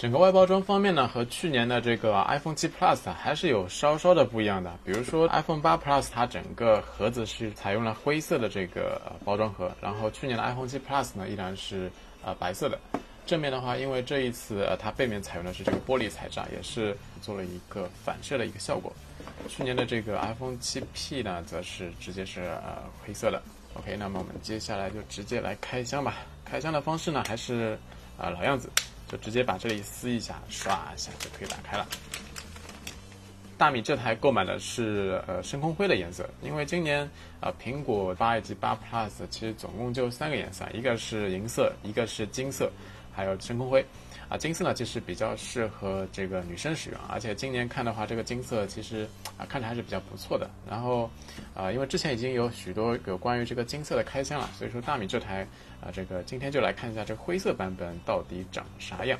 整个外包装方面呢，和去年的这个 iPhone 7 Plus 还是有稍稍的不一样的。比如说 iPhone 8 Plus 它整个盒子是采用了灰色的这个包装盒，然后去年的 iPhone 7 Plus 呢依然是呃白色的。正面的话，因为这一次它背面采用的是这个玻璃材质啊，也是做了一个反射的一个效果。去年的这个 iPhone 7P 呢，则是直接是呃黑色的。OK，那么我们接下来就直接来开箱吧。开箱的方式呢，还是啊老样子。就直接把这里撕一下，刷一下就可以打开了。大米这台购买的是呃深空灰的颜色，因为今年啊苹果八以及八 Plus 其实总共就三个颜色，一个是银色，一个是金色，还有深空灰。啊，金色呢其实比较适合这个女生使用，而且今年看的话，这个金色其实啊看着还是比较不错的。然后啊，因为之前已经有许多有关于这个金色的开箱了，所以说大米这台啊这个今天就来看一下这灰色版本到底长啥样。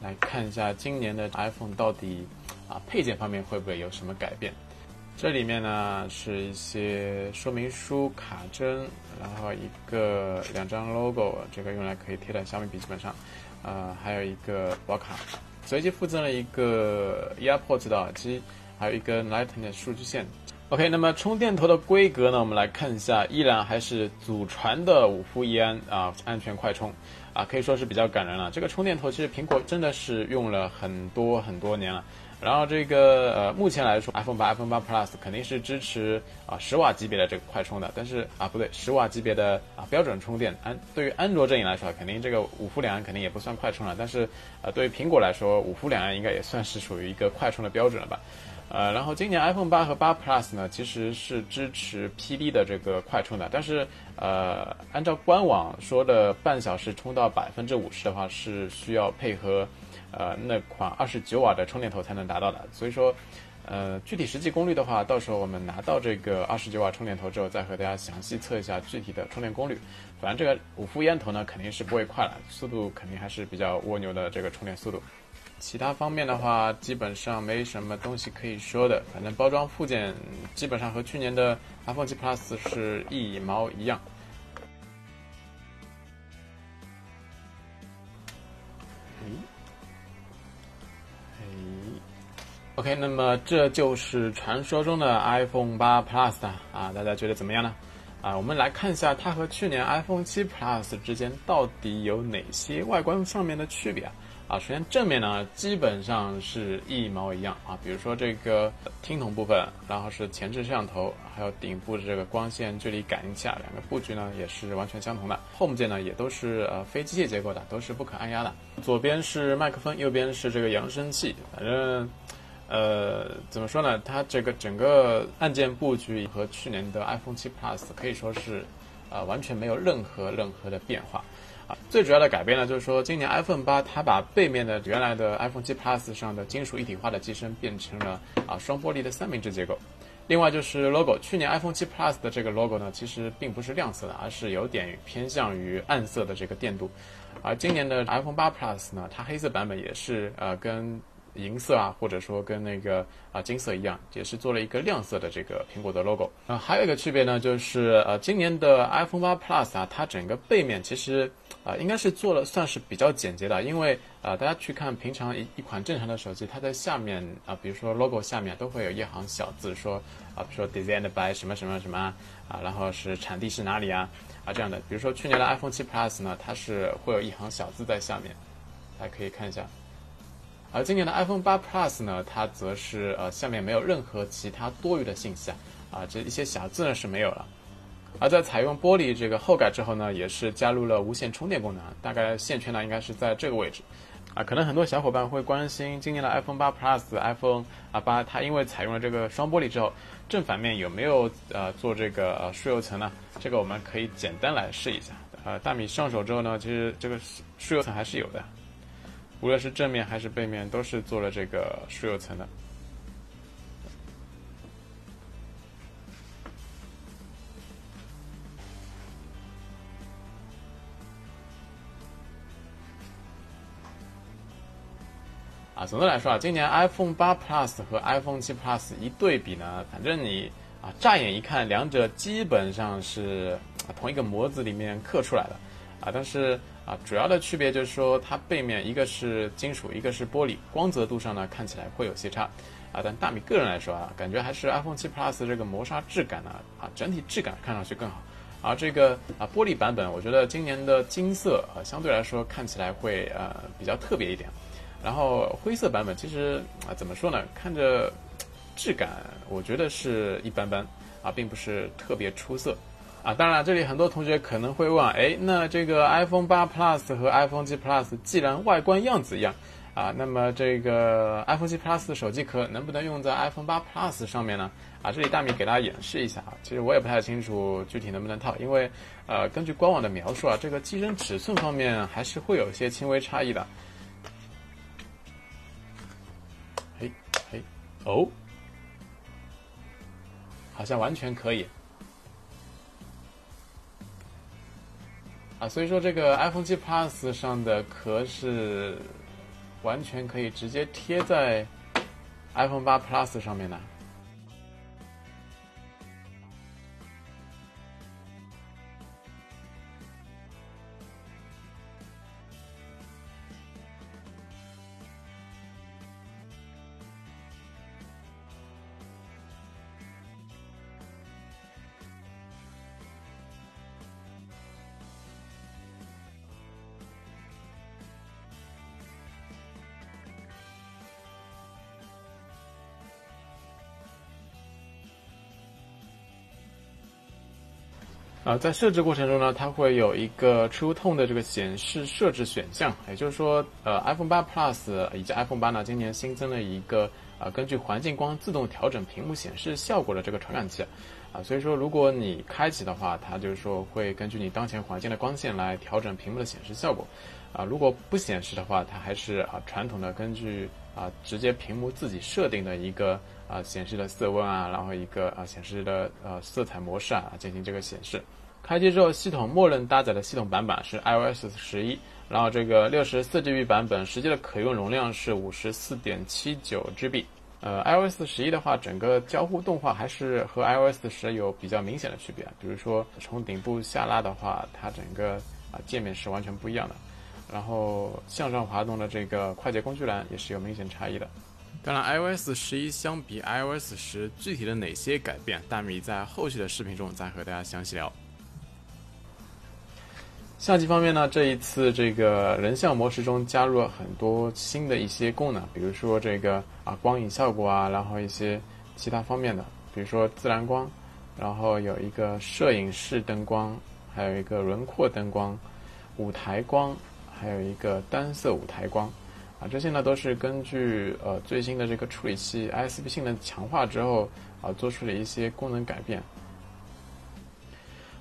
来看一下今年的 iPhone 到底啊配件方面会不会有什么改变。这里面呢是一些说明书、卡针，然后一个两张 logo，这个用来可以贴在小米笔记本上，呃，还有一个保卡，随机附赠了一个 AirPods 的耳机，还有一根 Lightning 的数据线。OK，那么充电头的规格呢，我们来看一下，依然还是祖传的五伏一安啊，安全快充，啊，可以说是比较感人了。这个充电头其实苹果真的是用了很多很多年了。然后这个呃，目前来说，iPhone 八、iPhone 八 Plus 肯定是支持啊十瓦级别的这个快充的，但是啊不对，十瓦级别的啊标准充电。安对于安卓阵营来说，肯定这个五伏两安肯定也不算快充了，但是呃对于苹果来说，五伏两安应该也算是属于一个快充的标准了吧。呃，然后今年 iPhone 八和八 Plus 呢，其实是支持 PD 的这个快充的，但是呃按照官网说的半小时充到百分之五十的话，是需要配合。呃，那款二十九瓦的充电头才能达到的，所以说，呃，具体实际功率的话，到时候我们拿到这个二十九瓦充电头之后，再和大家详细测一下具体的充电功率。反正这个五伏烟头呢，肯定是不会快了，速度肯定还是比较蜗牛的这个充电速度。其他方面的话，基本上没什么东西可以说的，反正包装附件基本上和去年的 iPhone 7 Plus 是一毛一样。OK，那么这就是传说中的 iPhone 八 Plus 啊，大家觉得怎么样呢？啊，我们来看一下它和去年 iPhone 七 Plus 之间到底有哪些外观上面的区别啊？啊，首先正面呢基本上是一毛一样啊，比如说这个听筒部分，然后是前置摄像头，还有顶部的这个光线距离感应器啊，两个布局呢也是完全相同的。Home 键呢也都是呃非机械结构的，都是不可按压的。左边是麦克风，右边是这个扬声器，反正。呃，怎么说呢？它这个整个按键布局和去年的 iPhone 7 Plus 可以说是，呃，完全没有任何任何的变化。啊，最主要的改变呢，就是说今年 iPhone 八它把背面的原来的 iPhone 7 Plus 上的金属一体化的机身变成了啊双玻璃的三明治结构。另外就是 logo，去年 iPhone 7 Plus 的这个 logo 呢，其实并不是亮色的，而是有点偏向于暗色的这个电镀。而今年的 iPhone 八 Plus 呢，它黑色版本也是呃跟。银色啊，或者说跟那个啊金色一样，也是做了一个亮色的这个苹果的 logo。啊，还有一个区别呢，就是呃今年的 iPhone 八 Plus 啊，它整个背面其实啊应该是做了算是比较简洁的，因为啊大家去看平常一一款正常的手机，它在下面啊，比如说 logo 下面都会有一行小字说啊，比如说 designed by 什么什么什么啊，然后是产地是哪里啊啊这样的。比如说去年的 iPhone 7 Plus 呢，它是会有一行小字在下面，大家可以看一下。而今年的 iPhone 八 Plus 呢，它则是呃下面没有任何其他多余的信息啊，啊这一些小字呢是没有了。而在采用玻璃这个后盖之后呢，也是加入了无线充电功能，大概线圈呢应该是在这个位置。啊，可能很多小伙伴会关心今年的 iPhone 八 Plus、iPhone 啊八，它因为采用了这个双玻璃之后，正反面有没有呃做这个呃疏油层呢？这个我们可以简单来试一下。呃，大米上手之后呢，其实这个疏油层还是有的。无论是正面还是背面，都是做了这个疏油层的。啊，总的来说啊，今年 iPhone 八 Plus 和 iPhone 七 Plus 一对比呢，反正你啊，乍眼一看，两者基本上是同一个模子里面刻出来的。啊，但是啊，主要的区别就是说它背面一个是金属，一个是玻璃，光泽度上呢看起来会有些差。啊，但大米个人来说啊，感觉还是 iPhone 7 Plus 这个磨砂质感呢，啊，整体质感看上去更好。而这个啊玻璃版本，我觉得今年的金色啊相对来说看起来会呃比较特别一点。然后灰色版本其实啊怎么说呢，看着质感我觉得是一般般啊，并不是特别出色。啊，当然这里很多同学可能会问，哎，那这个 iPhone 8 Plus 和 iPhone 7 Plus 既然外观样子一样。啊，那么这个 iPhone 7 Plus 的手机壳能不能用在 iPhone 8 Plus 上面呢？啊，这里大米给大家演示一下啊。其实我也不太清楚具体能不能套，因为呃，根据官网的描述啊，这个机身尺寸方面还是会有一些轻微差异的。嘿，嘿，哦，好像完全可以。所以说这个 iPhone 七 Plus 上的壳是。完全可以直接贴在 iPhone 八 Plus 上面的。啊，在设置过程中呢，它会有一个 True Tone 的这个显示设置选项，也就是说，呃，iPhone 8 Plus 以及 iPhone 8呢，今年新增了一个啊，根据环境光自动调整屏幕显示效果的这个传感器，啊，所以说如果你开启的话，它就是说会根据你当前环境的光线来调整屏幕的显示效果，啊，如果不显示的话，它还是啊传统的根据啊直接屏幕自己设定的一个啊显示的色温啊，然后一个啊显示的呃色彩模式啊进行这个显示。开机之后，系统默认搭载的系统版本是 iOS 十一，然后这个六十四 GB 版本实际的可用容量是五十四点七九 GB。呃，iOS 十一的话，整个交互动画还是和 iOS 十有比较明显的区别，比如说从顶部下拉的话，它整个啊界面是完全不一样的，然后向上滑动的这个快捷工具栏也是有明显差异的。当然，iOS 十一相比 iOS 十具体的哪些改变，大米在后续的视频中再和大家详细聊。相机方面呢，这一次这个人像模式中加入了很多新的一些功能，比如说这个啊光影效果啊，然后一些其他方面的，比如说自然光，然后有一个摄影室灯光，还有一个轮廓灯光，舞台光，还有一个单色舞台光，啊这些呢都是根据呃最新的这个处理器 ISP 性能强化之后啊做出了一些功能改变。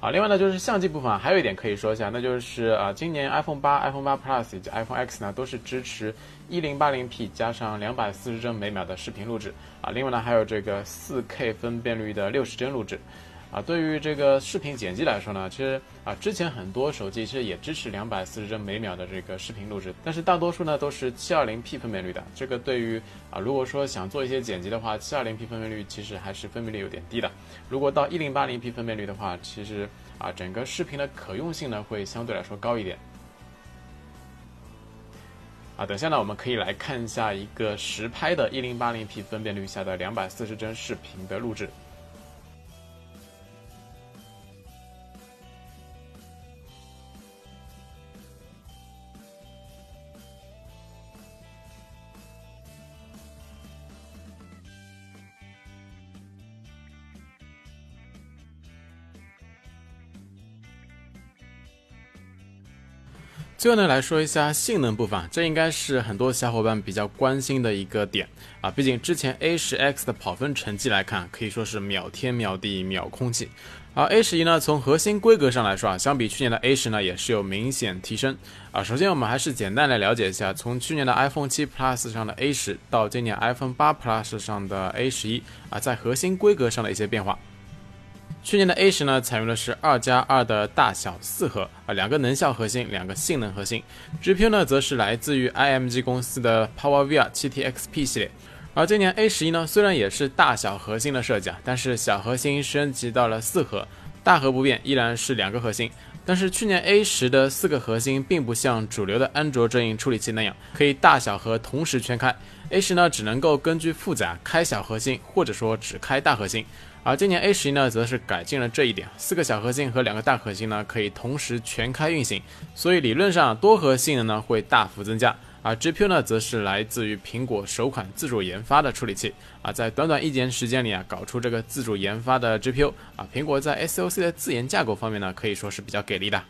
啊，另外呢，就是相机部分，还有一点可以说一下，那就是啊，今年 iPhone 八、iPhone 八 Plus 以及 iPhone X 呢，都是支持 1080P 加上240帧每秒的视频录制啊。另外呢，还有这个 4K 分辨率的60帧录制。啊，对于这个视频剪辑来说呢，其实啊，之前很多手机其实也支持两百四十帧每秒的这个视频录制，但是大多数呢都是七二零 P 分辨率的。这个对于啊，如果说想做一些剪辑的话，七二零 P 分辨率其实还是分辨率有点低的。如果到一零八零 P 分辨率的话，其实啊，整个视频的可用性呢会相对来说高一点。啊，等下呢，我们可以来看一下一个实拍的一零八零 P 分辨率下的两百四十帧视频的录制。最后呢，来说一下性能部分，这应该是很多小伙伴比较关心的一个点啊。毕竟之前 A 十 X 的跑分成绩来看，可以说是秒天秒地秒空气。而 A 十一呢，从核心规格上来说啊，相比去年的 A 十呢，也是有明显提升啊。首先，我们还是简单来了解一下，从去年的 iPhone 七 Plus 上的 A 十到今年 iPhone 八 Plus 上的 A 十一啊，在核心规格上的一些变化。去年的 A 十呢，采用的是二加二的大小四核啊，两个能效核心，两个性能核心。GPU 呢，则是来自于 IMG 公司的 PowerVR 7T XP 系列。而今年 A 十一呢，虽然也是大小核心的设计啊，但是小核心升级到了四核，大核不变，依然是两个核心。但是去年 A 十的四个核心并不像主流的安卓阵营处理器那样可以大小核同时全开，A 十呢只能够根据复杂开小核心，或者说只开大核心。而今年 A 十一呢，则是改进了这一点，四个小核心和两个大核心呢可以同时全开运行，所以理论上多核性能呢会大幅增加。而 GPU 呢，则是来自于苹果首款自主研发的处理器啊，在短短一年时间里啊，搞出这个自主研发的 GPU 啊，苹果在 SOC 的自研架构方面呢，可以说是比较给力的。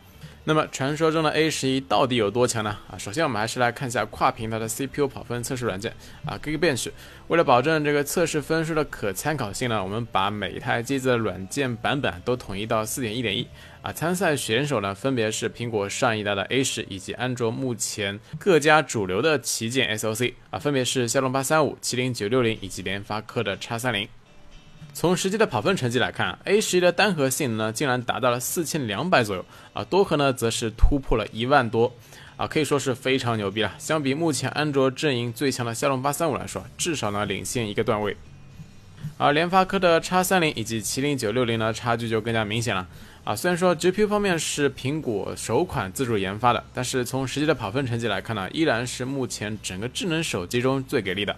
那么传说中的 A 十一到底有多强呢？啊，首先我们还是来看一下跨平台的 CPU 跑分测试软件啊，Geekbench。为了保证这个测试分数的可参考性呢，我们把每一台机子的软件版本都统一到4.1.1。啊，参赛选手呢，分别是苹果上一代的 A 十以及安卓目前各家主流的旗舰 SOC 啊，分别是骁龙八三五、麒麟九六零以及联发科的 X 三零。从实际的跑分成绩来看，A 十一的单核性能呢，竟然达到了四千两百左右啊，多核呢则是突破了一万多啊，可以说是非常牛逼了。相比目前安卓阵营最强的骁龙八三五来说，至少呢领先一个段位。而联发科的 X 三零以及麒麟九六零呢，差距就更加明显了啊。虽然说 GPU 方面是苹果首款自主研发的，但是从实际的跑分成绩来看呢，依然是目前整个智能手机中最给力的。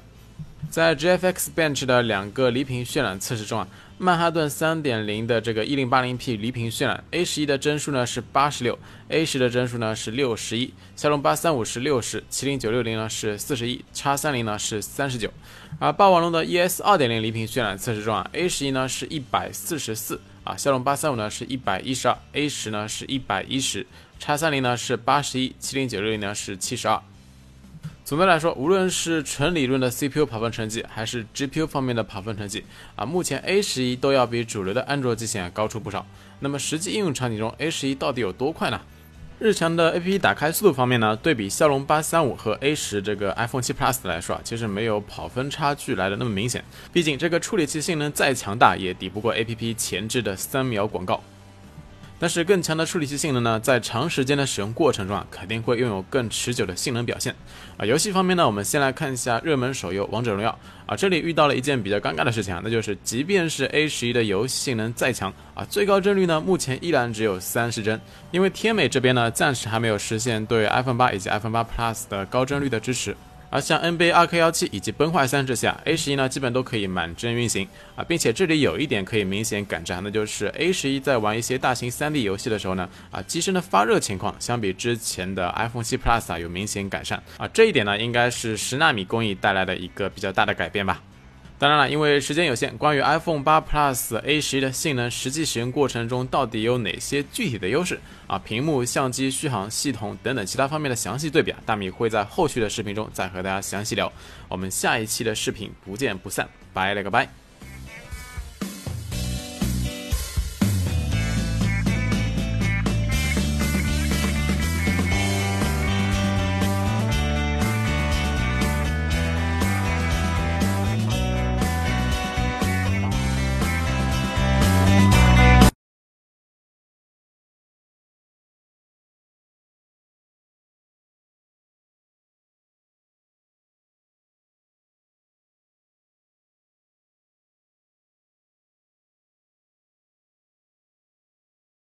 在 GFX Bench 的两个离屏渲染测试中啊，曼哈顿3.0的这个 1080P 离屏渲染，A 十一的帧数呢是八十六，A 十的帧数呢是六十一，骁龙八三五是六十，麒麟九六零呢是四十一，X 三零呢是三十九。而霸王龙的 ES 2.0离屏渲染测试中啊，A 十一呢是一百四十四啊，骁龙八三五呢是一百一十二，A 十呢是一百一十，X 三零呢是八十一，麒麟九六零呢是七十二。总的来说，无论是纯理论的 CPU 跑分成绩，还是 GPU 方面的跑分成绩，啊，目前 A 十一都要比主流的安卓机型高出不少。那么实际应用场景中，A 十一到底有多快呢？日常的 APP 打开速度方面呢，对比骁龙八三五和 A 十这个 iPhone 七 Plus 来说啊，其实没有跑分差距来的那么明显。毕竟这个处理器性能再强大，也抵不过 APP 前置的三秒广告。但是更强的处理器性能呢，在长时间的使用过程中啊，肯定会拥有更持久的性能表现。啊，游戏方面呢，我们先来看一下热门手游《王者荣耀》啊，这里遇到了一件比较尴尬的事情啊，那就是即便是 A 十一的游戏性能再强啊，最高帧率呢，目前依然只有三十帧，因为天美这边呢，暂时还没有实现对 iPhone 八以及 iPhone 八 Plus 的高帧率的支持。而像 NBA 2K17 以及崩坏三之下，A 十一呢基本都可以满帧运行啊，并且这里有一点可以明显感知，那就是 A 十一在玩一些大型 3D 游戏的时候呢，啊机身的发热情况相比之前的 iPhone 7 Plus 啊有明显改善啊，这一点呢应该是十纳米工艺带来的一个比较大的改变吧。当然了，因为时间有限，关于 iPhone 八 Plus A 十一的性能，实际使用过程中到底有哪些具体的优势啊？屏幕、相机、续航系统等等其他方面的详细对比啊，大米会在后续的视频中再和大家详细聊。我们下一期的视频不见不散，拜了个拜。